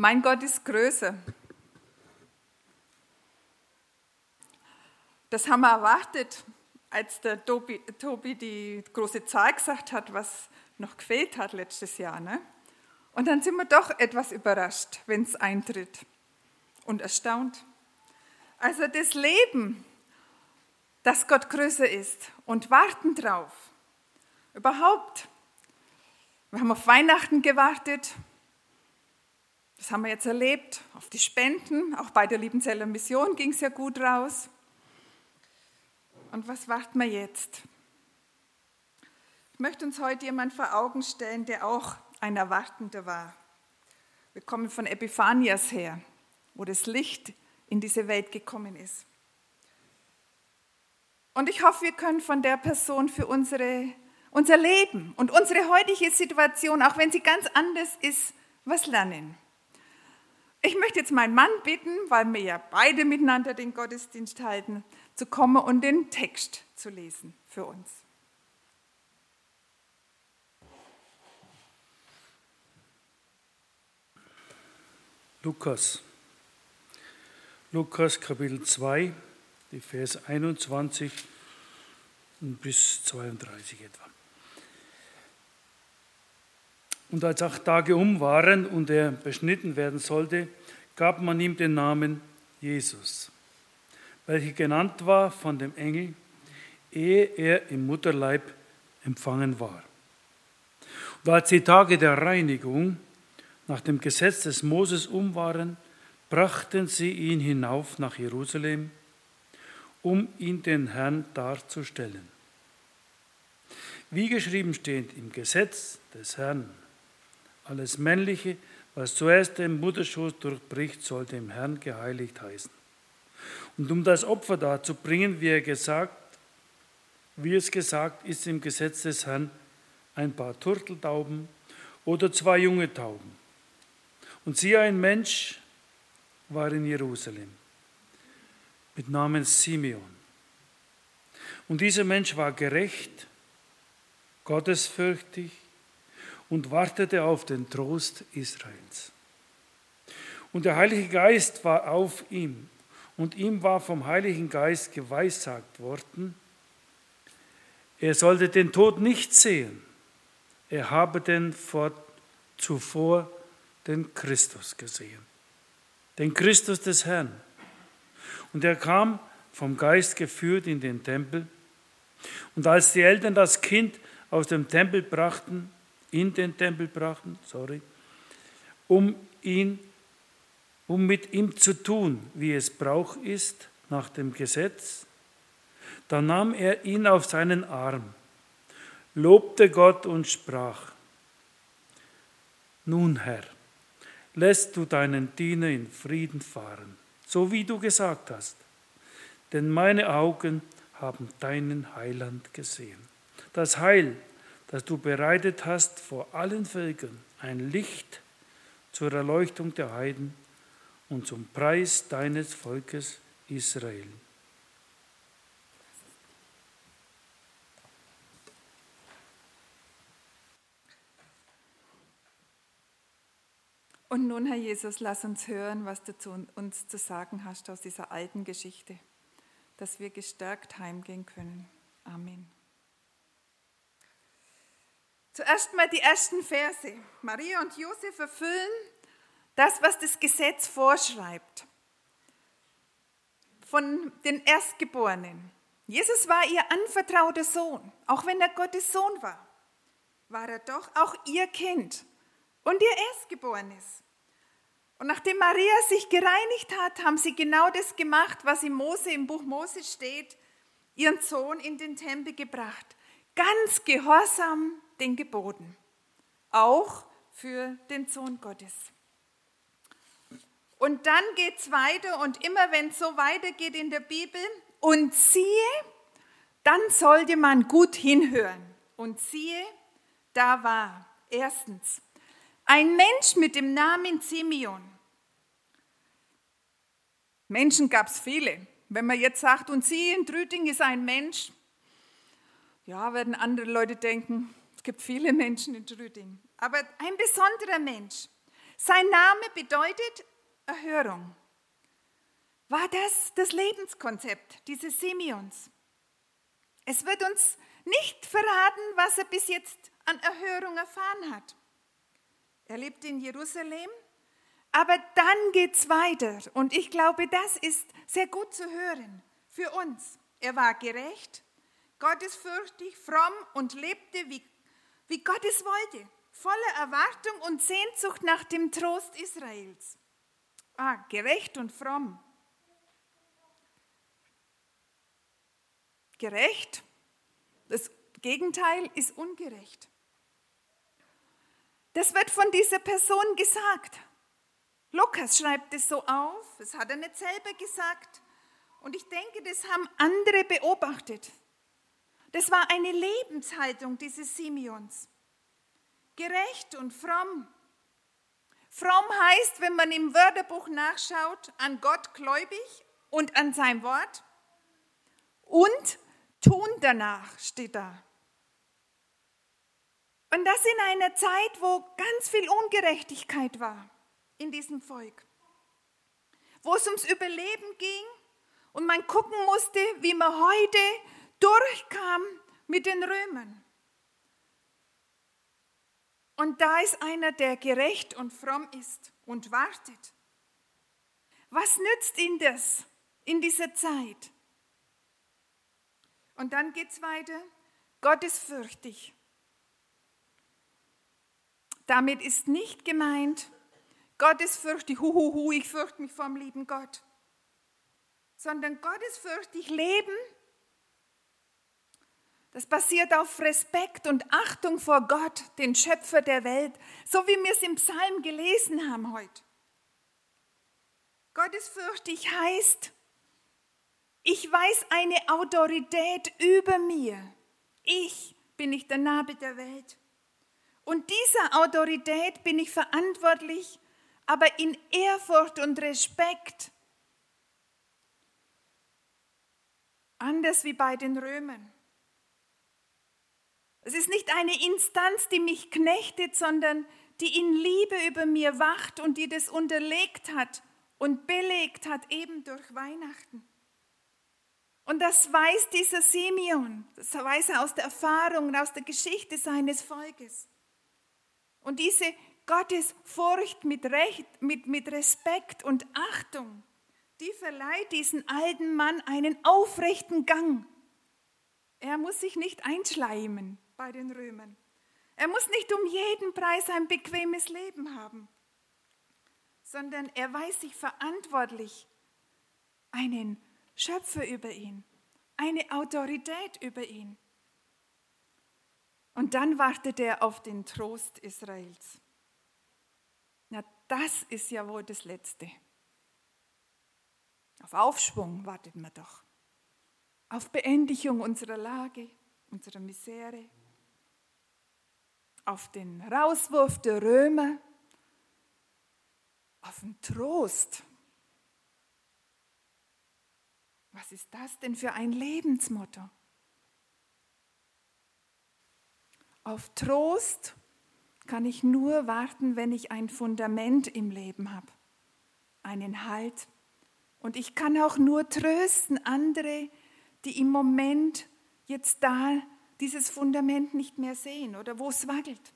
Mein Gott ist größer. Das haben wir erwartet, als der Tobi, Tobi die große Zahl gesagt hat, was noch gefehlt hat letztes Jahr. Ne? Und dann sind wir doch etwas überrascht, wenn es eintritt und erstaunt. Also das Leben, dass Gott größer ist und warten drauf. Überhaupt. Wir haben auf Weihnachten gewartet, das haben wir jetzt erlebt, auf die Spenden. Auch bei der Liebenzeller Mission ging es ja gut raus. Und was warten wir jetzt? Ich möchte uns heute jemand vor Augen stellen, der auch ein Erwartender war. Wir kommen von Epiphanias her, wo das Licht in diese Welt gekommen ist. Und ich hoffe, wir können von der Person für unsere, unser Leben und unsere heutige Situation, auch wenn sie ganz anders ist, was lernen. Ich möchte jetzt meinen Mann bitten, weil wir ja beide miteinander den Gottesdienst halten, zu kommen und den Text zu lesen für uns. Lukas. Lukas Kapitel 2, die Vers 21 bis 32 etwa. Und als acht Tage um waren und er beschnitten werden sollte, gab man ihm den Namen Jesus, welcher genannt war von dem Engel, ehe er im Mutterleib empfangen war. Und als die Tage der Reinigung nach dem Gesetz des Moses um waren, brachten sie ihn hinauf nach Jerusalem, um ihn den Herrn darzustellen. Wie geschrieben steht im Gesetz des Herrn, alles Männliche, was zuerst den Mutterschoß durchbricht, soll dem Herrn geheiligt heißen. Und um das Opfer darzubringen, wie er gesagt, wie es gesagt ist im Gesetz des Herrn, ein paar Turteltauben oder zwei junge Tauben. Und siehe, ein Mensch war in Jerusalem mit Namen Simeon. Und dieser Mensch war gerecht, gottesfürchtig und wartete auf den Trost Israels. Und der Heilige Geist war auf ihm, und ihm war vom Heiligen Geist geweissagt worden, er sollte den Tod nicht sehen, er habe den vor, zuvor den Christus gesehen, den Christus des Herrn. Und er kam vom Geist geführt in den Tempel. Und als die Eltern das Kind aus dem Tempel brachten, in den Tempel brachten, sorry, um ihn, um mit ihm zu tun, wie es Brauch ist nach dem Gesetz. Da nahm er ihn auf seinen Arm, lobte Gott und sprach, nun Herr, lässt du deinen Diener in Frieden fahren, so wie du gesagt hast, denn meine Augen haben deinen Heiland gesehen. Das Heil, das du bereitet hast vor allen Völkern, ein Licht zur Erleuchtung der Heiden und zum Preis deines Volkes Israel. Und nun, Herr Jesus, lass uns hören, was du zu uns zu sagen hast aus dieser alten Geschichte, dass wir gestärkt heimgehen können. Amen. Zuerst mal die ersten Verse. Maria und Josef erfüllen das, was das Gesetz vorschreibt. Von den Erstgeborenen. Jesus war ihr anvertrauter Sohn. Auch wenn er Gottes Sohn war, war er doch auch ihr Kind und ihr Erstgeborenes. Und nachdem Maria sich gereinigt hat, haben sie genau das gemacht, was im Mose, im Buch Mose steht, ihren Sohn in den Tempel gebracht. Ganz gehorsam den Geboten, auch für den Sohn Gottes. Und dann geht es weiter und immer wenn es so weitergeht in der Bibel, und siehe, dann sollte man gut hinhören. Und siehe, da war erstens ein Mensch mit dem Namen Simeon. Menschen gab es viele. Wenn man jetzt sagt, und siehe, in Trüting ist ein Mensch, ja, werden andere Leute denken, gibt viele Menschen in Trüding. Aber ein besonderer Mensch. Sein Name bedeutet Erhörung. War das das Lebenskonzept dieses Simeons? Es wird uns nicht verraten, was er bis jetzt an Erhörung erfahren hat. Er lebt in Jerusalem, aber dann geht es weiter. Und ich glaube, das ist sehr gut zu hören für uns. Er war gerecht, gottesfürchtig, fromm und lebte, wie, wie Gott es wollte, voller Erwartung und Sehnsucht nach dem Trost Israels. Ah, gerecht und fromm. Gerecht, das Gegenteil ist ungerecht. Das wird von dieser Person gesagt. Lukas schreibt es so auf, das hat er nicht selber gesagt. Und ich denke, das haben andere beobachtet. Das war eine Lebenshaltung dieses Simeons. Gerecht und fromm. Fromm heißt, wenn man im Wörterbuch nachschaut, an Gott gläubig und an sein Wort. Und tun danach steht da. Und das in einer Zeit, wo ganz viel Ungerechtigkeit war in diesem Volk. Wo es ums Überleben ging und man gucken musste, wie man heute durchkam mit den Römern. Und da ist einer, der gerecht und fromm ist und wartet. Was nützt ihm das in dieser Zeit? Und dann geht es weiter. Gottesfürchtig. Damit ist nicht gemeint, gottesfürchtig, huhuhu, ich fürchte mich vom lieben Gott, sondern gottesfürchtig leben, das basiert auf Respekt und Achtung vor Gott, den Schöpfer der Welt, so wie wir es im Psalm gelesen haben heute. Gottesfürchtig heißt, ich weiß eine Autorität über mir. Ich bin nicht der Nabe der Welt. Und dieser Autorität bin ich verantwortlich, aber in Ehrfurcht und Respekt. Anders wie bei den Römern. Es ist nicht eine Instanz, die mich knechtet, sondern die in Liebe über mir wacht und die das unterlegt hat und belegt hat, eben durch Weihnachten. Und das weiß dieser Simeon, das weiß er aus der Erfahrung und aus der Geschichte seines Volkes. Und diese Gottesfurcht mit, Recht, mit, mit Respekt und Achtung, die verleiht diesen alten Mann einen aufrechten Gang. Er muss sich nicht einschleimen bei den Römern. Er muss nicht um jeden Preis ein bequemes Leben haben, sondern er weiß sich verantwortlich, einen Schöpfer über ihn, eine Autorität über ihn. Und dann wartet er auf den Trost Israels. Na, das ist ja wohl das Letzte. Auf Aufschwung wartet man doch. Auf Beendigung unserer Lage, unserer Misere. Auf den Rauswurf der Römer. Auf den Trost Was ist das denn für ein Lebensmotto? Auf Trost kann ich nur warten, wenn ich ein Fundament im Leben habe, einen Halt. Und ich kann auch nur trösten andere, die im Moment jetzt da dieses Fundament nicht mehr sehen oder wo es wackelt.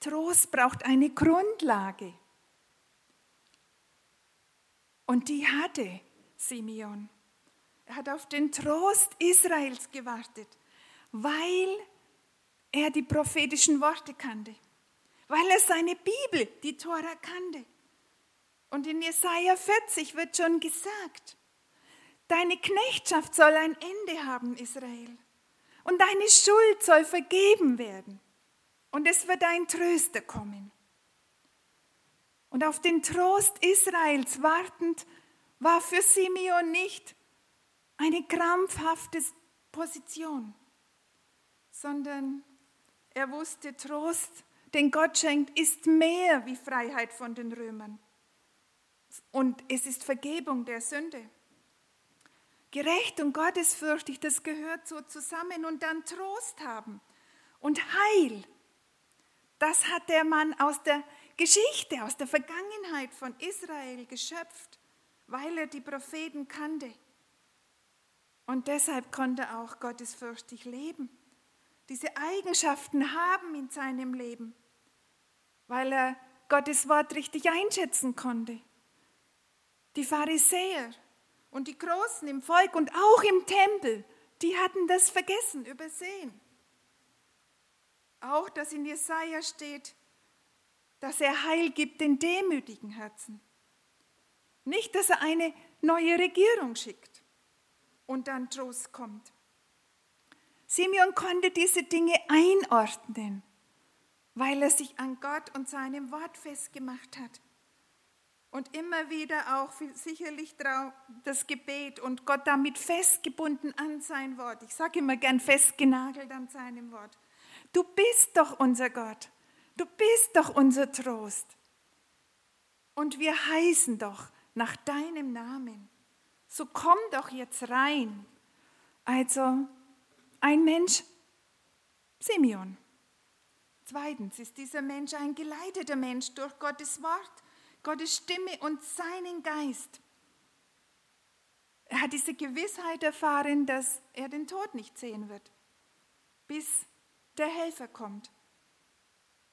Trost braucht eine Grundlage. Und die hatte Simeon. Er hat auf den Trost Israels gewartet, weil er die prophetischen Worte kannte, weil er seine Bibel, die Tora, kannte. Und in Jesaja 40 wird schon gesagt, deine Knechtschaft soll ein Ende haben, Israel. Und deine Schuld soll vergeben werden. Und es wird ein Tröster kommen. Und auf den Trost Israels wartend war für Simeon nicht eine krampfhafte Position, sondern er wusste, Trost, den Gott schenkt, ist mehr wie Freiheit von den Römern. Und es ist Vergebung der Sünde. Gerecht und gottesfürchtig, das gehört so zusammen. Und dann Trost haben und Heil. Das hat der Mann aus der Geschichte, aus der Vergangenheit von Israel geschöpft, weil er die Propheten kannte. Und deshalb konnte auch gottesfürchtig leben. Diese Eigenschaften haben in seinem Leben, weil er Gottes Wort richtig einschätzen konnte. Die Pharisäer und die Großen im Volk und auch im Tempel, die hatten das vergessen, übersehen. Auch, dass in Jesaja steht, dass er Heil gibt den demütigen Herzen. Nicht, dass er eine neue Regierung schickt und dann Trost kommt. Simeon konnte diese Dinge einordnen, weil er sich an Gott und seinem Wort festgemacht hat. Und immer wieder auch sicherlich das Gebet und Gott damit festgebunden an sein Wort. Ich sage immer gern festgenagelt an seinem Wort. Du bist doch unser Gott. Du bist doch unser Trost. Und wir heißen doch nach deinem Namen. So komm doch jetzt rein. Also ein Mensch, Simeon. Zweitens ist dieser Mensch ein geleiteter Mensch durch Gottes Wort, Gottes Stimme und seinen Geist. Er hat diese Gewissheit erfahren, dass er den Tod nicht sehen wird, bis der Helfer kommt.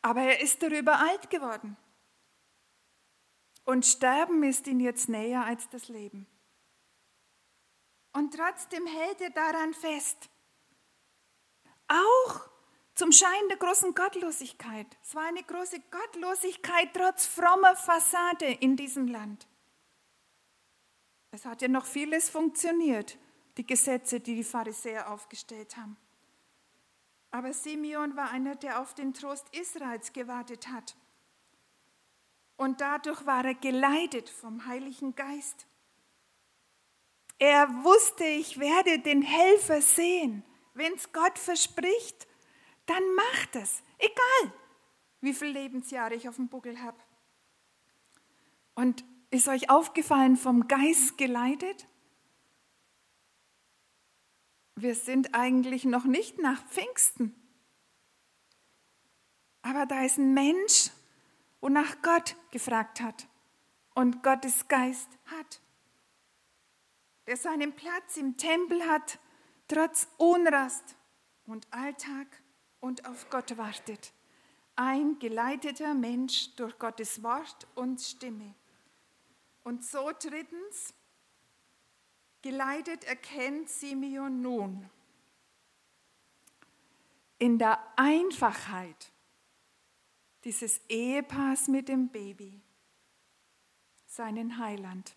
Aber er ist darüber alt geworden. Und Sterben ist ihm jetzt näher als das Leben. Und trotzdem hält er daran fest. Auch zum Schein der großen Gottlosigkeit. Es war eine große Gottlosigkeit trotz frommer Fassade in diesem Land. Es hat ja noch vieles funktioniert, die Gesetze, die die Pharisäer aufgestellt haben. Aber Simeon war einer, der auf den Trost Israels gewartet hat. Und dadurch war er geleitet vom Heiligen Geist. Er wusste, ich werde den Helfer sehen. Wenn es Gott verspricht, dann macht es. Egal, wie viele Lebensjahre ich auf dem Buckel habe. Und ist euch aufgefallen, vom Geist geleitet? wir sind eigentlich noch nicht nach Pfingsten. Aber da ist ein Mensch, wonach Gott gefragt hat und Gottes Geist hat, der seinen Platz im Tempel hat, trotz Unrast und Alltag und auf Gott wartet. Ein geleiteter Mensch durch Gottes Wort und Stimme. Und so drittens, Geleitet erkennt Simeon nun in der Einfachheit dieses Ehepaars mit dem Baby seinen Heiland.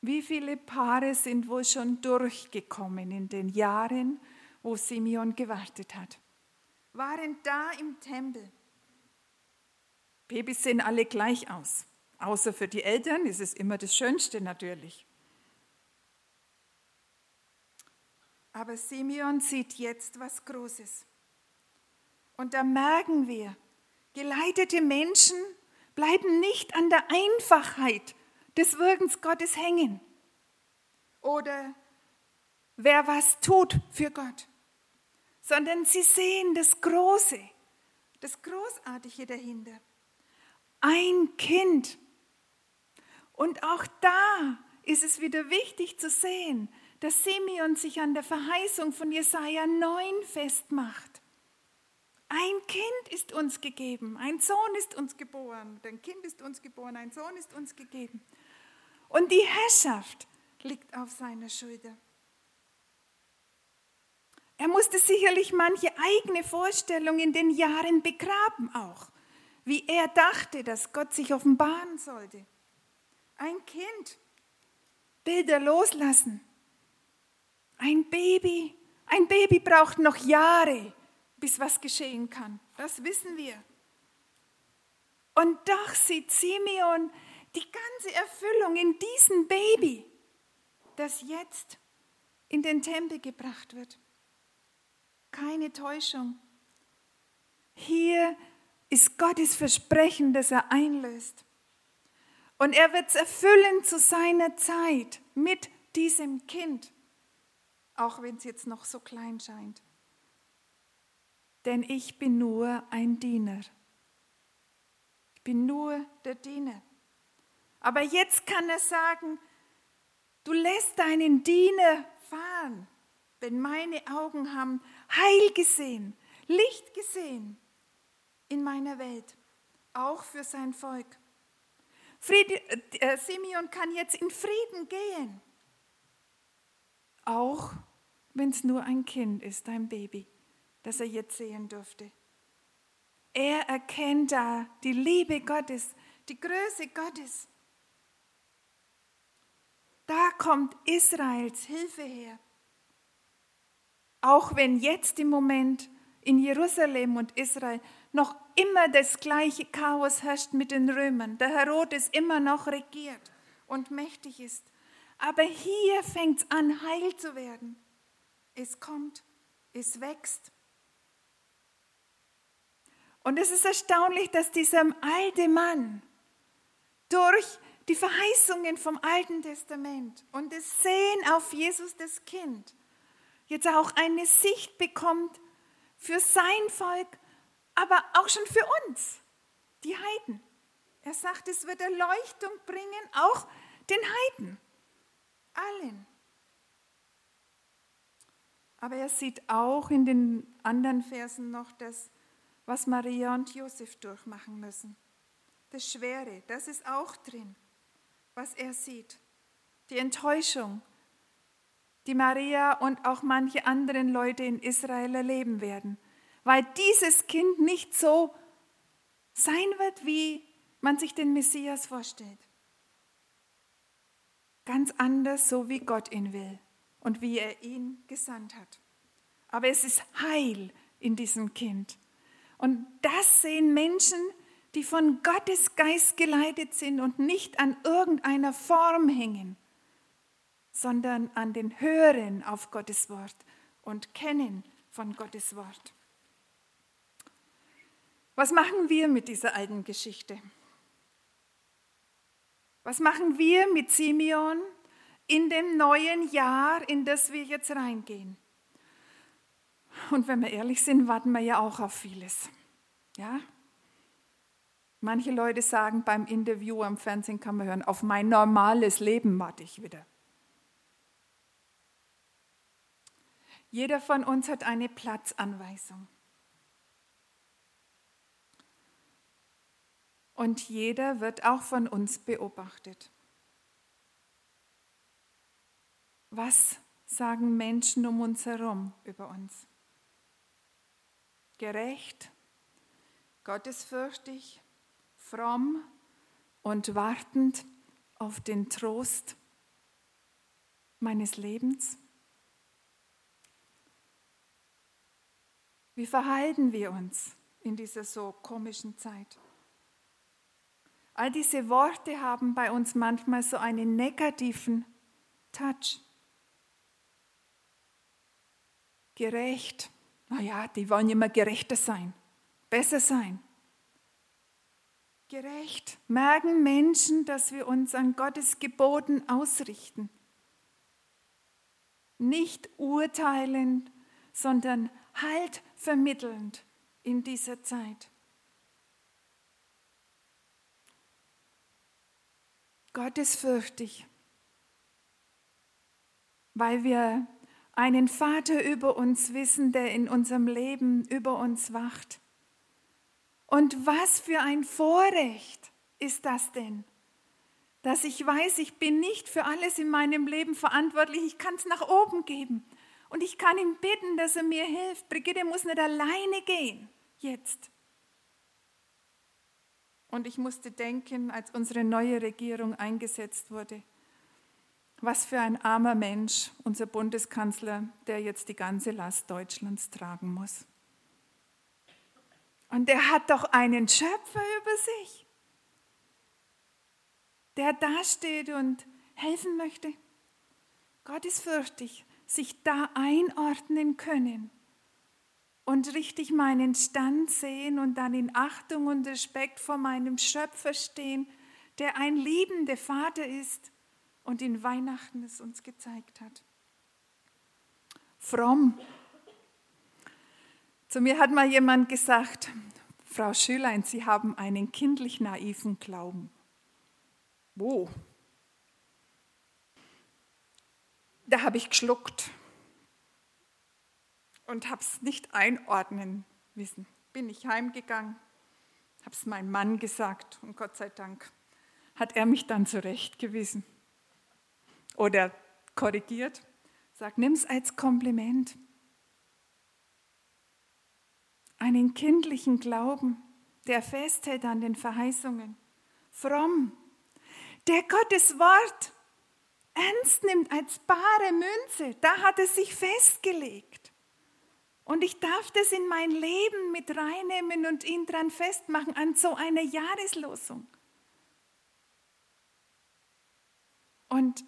Wie viele Paare sind wohl schon durchgekommen in den Jahren, wo Simeon gewartet hat? Waren da im Tempel. Babys sehen alle gleich aus. Außer für die Eltern ist es immer das Schönste natürlich. Aber Simeon sieht jetzt was Großes. Und da merken wir, geleitete Menschen bleiben nicht an der Einfachheit des Wirkens Gottes hängen. Oder wer was tut für Gott, sondern sie sehen das Große, das Großartige dahinter. Ein Kind, und auch da ist es wieder wichtig zu sehen, dass Simeon sich an der Verheißung von Jesaja 9 festmacht. Ein Kind ist uns gegeben, ein Sohn ist uns geboren, ein Kind ist uns geboren, ein Sohn ist uns gegeben. Und die Herrschaft liegt auf seiner Schulter. Er musste sicherlich manche eigene Vorstellung in den Jahren begraben auch, wie er dachte, dass Gott sich offenbaren sollte. Ein Kind. Bilder loslassen. Ein Baby. Ein Baby braucht noch Jahre, bis was geschehen kann. Das wissen wir. Und doch sieht Simeon die ganze Erfüllung in diesem Baby, das jetzt in den Tempel gebracht wird. Keine Täuschung. Hier ist Gottes Versprechen, das er einlöst. Und er wird es erfüllen zu seiner Zeit mit diesem Kind, auch wenn es jetzt noch so klein scheint. Denn ich bin nur ein Diener. bin nur der Diener. Aber jetzt kann er sagen, du lässt deinen Diener fahren, denn meine Augen haben Heil gesehen, Licht gesehen in meiner Welt, auch für sein Volk. Friede, äh, Simeon kann jetzt in Frieden gehen, auch wenn es nur ein Kind ist, ein Baby, das er jetzt sehen durfte. Er erkennt da die Liebe Gottes, die Größe Gottes. Da kommt Israels Hilfe her. Auch wenn jetzt im Moment in Jerusalem und Israel noch immer das gleiche Chaos herrscht mit den Römern, der Herodes immer noch regiert und mächtig ist. Aber hier fängt es an, heil zu werden. Es kommt, es wächst. Und es ist erstaunlich, dass dieser alte Mann durch die Verheißungen vom Alten Testament und das Sehen auf Jesus, das Kind, jetzt auch eine Sicht bekommt für sein Volk, aber auch schon für uns, die Heiden. Er sagt, es wird Erleuchtung bringen, auch den Heiden, allen. Aber er sieht auch in den anderen Versen noch das, was Maria und Josef durchmachen müssen. Das Schwere, das ist auch drin, was er sieht. Die Enttäuschung, die Maria und auch manche anderen Leute in Israel erleben werden, weil dieses Kind nicht so sein wird, wie man sich den Messias vorstellt. Ganz anders, so wie Gott ihn will und wie er ihn gesandt hat. Aber es ist Heil in diesem Kind. Und das sehen Menschen, die von Gottes Geist geleitet sind und nicht an irgendeiner Form hängen, sondern an den Hören auf Gottes Wort und Kennen von Gottes Wort. Was machen wir mit dieser alten Geschichte? Was machen wir mit Simeon in dem neuen Jahr, in das wir jetzt reingehen? Und wenn wir ehrlich sind, warten wir ja auch auf vieles. Ja? Manche Leute sagen beim Interview am Fernsehen kann man hören, auf mein normales Leben warte ich wieder. Jeder von uns hat eine Platzanweisung. Und jeder wird auch von uns beobachtet. Was sagen Menschen um uns herum über uns? gerecht, gottesfürchtig, fromm und wartend auf den Trost meines Lebens? Wie verhalten wir uns in dieser so komischen Zeit? All diese Worte haben bei uns manchmal so einen negativen Touch. Gerecht, naja, die wollen immer gerechter sein, besser sein. Gerecht merken Menschen, dass wir uns an Gottes Geboten ausrichten. Nicht urteilend, sondern Halt vermittelnd in dieser Zeit. Gottesfürchtig, weil wir einen Vater über uns wissen, der in unserem Leben über uns wacht. Und was für ein Vorrecht ist das denn? Dass ich weiß, ich bin nicht für alles in meinem Leben verantwortlich, ich kann es nach oben geben. Und ich kann ihm bitten, dass er mir hilft. Brigitte muss nicht alleine gehen, jetzt. Und ich musste denken, als unsere neue Regierung eingesetzt wurde, was für ein armer Mensch, unser Bundeskanzler, der jetzt die ganze Last Deutschlands tragen muss. Und der hat doch einen Schöpfer über sich, der dasteht und helfen möchte. Gott ist fürchtig, sich da einordnen können und richtig meinen Stand sehen und dann in Achtung und Respekt vor meinem Schöpfer stehen, der ein liebender Vater ist und in Weihnachten es uns gezeigt hat. Fromm. Zu mir hat mal jemand gesagt, Frau Schülein, Sie haben einen kindlich naiven Glauben. Wo? Da habe ich geschluckt und habe es nicht einordnen wissen. Bin ich heimgegangen, habe es meinem Mann gesagt und Gott sei Dank hat er mich dann zurechtgewiesen oder korrigiert. Sagt, nimm es als Kompliment. Einen kindlichen Glauben, der festhält an den Verheißungen. Fromm, der Gottes Wort ernst nimmt als bare Münze. Da hat es sich festgelegt. Und ich darf das in mein Leben mit reinnehmen und ihn dran festmachen an so einer Jahreslosung. Und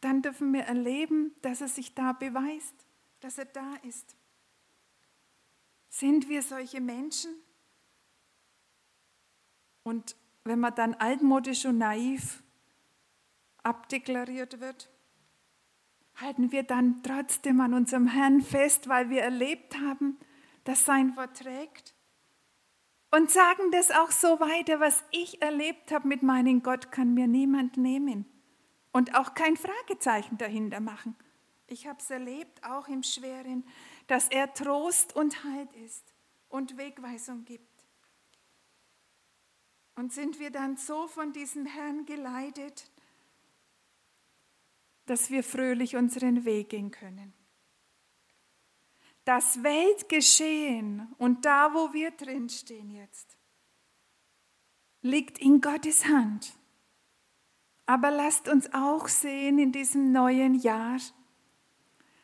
dann dürfen wir erleben, dass er sich da beweist, dass er da ist. Sind wir solche Menschen? Und wenn man dann altmodisch und naiv abdeklariert wird, halten wir dann trotzdem an unserem Herrn fest, weil wir erlebt haben, dass sein Wort trägt. Und sagen das auch so weiter, was ich erlebt habe mit meinem Gott, kann mir niemand nehmen und auch kein Fragezeichen dahinter machen. Ich habe es erlebt, auch im Schweren, dass er Trost und Halt ist und Wegweisung gibt. Und sind wir dann so von diesem Herrn geleitet, dass wir fröhlich unseren Weg gehen können. Das Weltgeschehen und da, wo wir drinstehen jetzt, liegt in Gottes Hand. Aber lasst uns auch sehen in diesem neuen Jahr,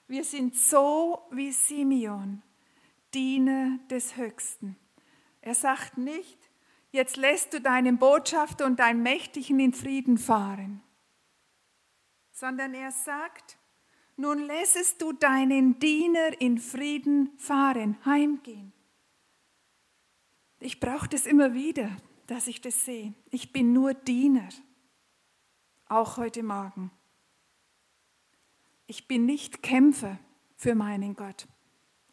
wir sind so wie Simeon, Diener des Höchsten. Er sagt nicht, jetzt lässt du deinen Botschafter und deinen Mächtigen in Frieden fahren, sondern er sagt, nun lässest du deinen Diener in Frieden fahren, heimgehen. Ich brauche das immer wieder, dass ich das sehe. Ich bin nur Diener auch heute Morgen. Ich bin nicht Kämpfer für meinen Gott.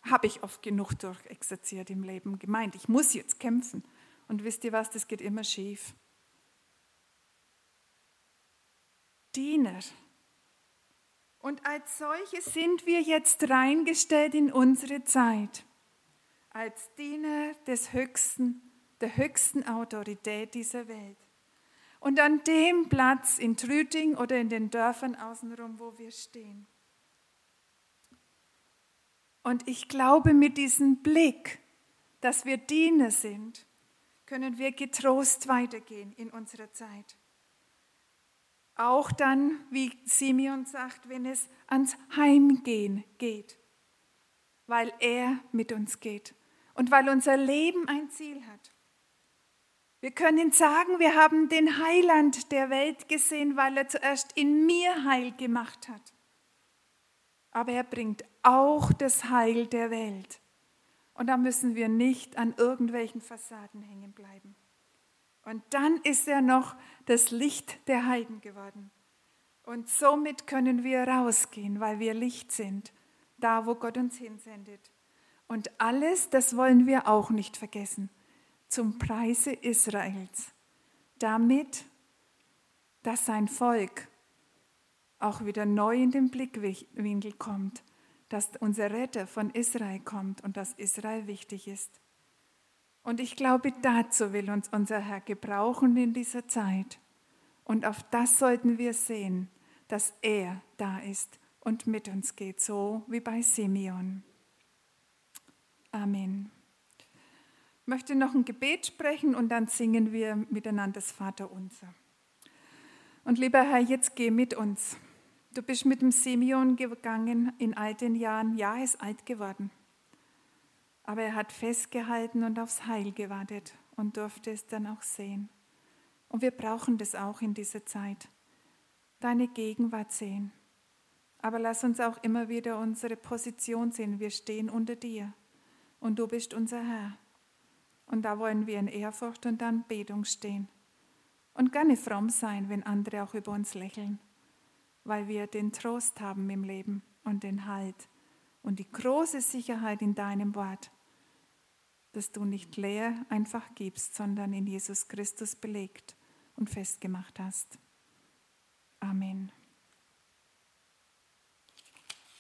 Habe ich oft genug durchexerziert im Leben gemeint. Ich muss jetzt kämpfen. Und wisst ihr was, das geht immer schief. Diener. Und als solche sind wir jetzt reingestellt in unsere Zeit. Als Diener des Höchsten, der höchsten Autorität dieser Welt. Und an dem Platz in Trüting oder in den Dörfern außenrum, wo wir stehen. Und ich glaube, mit diesem Blick, dass wir Diener sind, können wir getrost weitergehen in unserer Zeit. Auch dann, wie Simeon sagt, wenn es ans Heimgehen geht, weil er mit uns geht und weil unser Leben ein Ziel hat. Wir können sagen, wir haben den Heiland der Welt gesehen, weil er zuerst in mir Heil gemacht hat. Aber er bringt auch das Heil der Welt. Und da müssen wir nicht an irgendwelchen Fassaden hängen bleiben. Und dann ist er noch das Licht der Heiden geworden. Und somit können wir rausgehen, weil wir Licht sind, da wo Gott uns hinsendet. Und alles, das wollen wir auch nicht vergessen zum Preise Israels, damit, dass sein Volk auch wieder neu in den Blickwinkel kommt, dass unser Retter von Israel kommt und dass Israel wichtig ist. Und ich glaube, dazu will uns unser Herr gebrauchen in dieser Zeit. Und auf das sollten wir sehen, dass er da ist und mit uns geht, so wie bei Simeon. Amen möchte noch ein Gebet sprechen und dann singen wir miteinander das Vaterunser. Und lieber Herr, jetzt geh mit uns. Du bist mit dem Simeon gegangen in alten Jahren. Ja, er ist alt geworden. Aber er hat festgehalten und aufs Heil gewartet und durfte es dann auch sehen. Und wir brauchen das auch in dieser Zeit. Deine Gegenwart sehen. Aber lass uns auch immer wieder unsere Position sehen. Wir stehen unter dir. Und du bist unser Herr. Und da wollen wir in Ehrfurcht und Anbetung stehen. Und gerne fromm sein, wenn andere auch über uns lächeln, weil wir den Trost haben im Leben und den Halt und die große Sicherheit in deinem Wort dass du nicht leer einfach gibst, sondern in Jesus Christus belegt und festgemacht hast. Amen.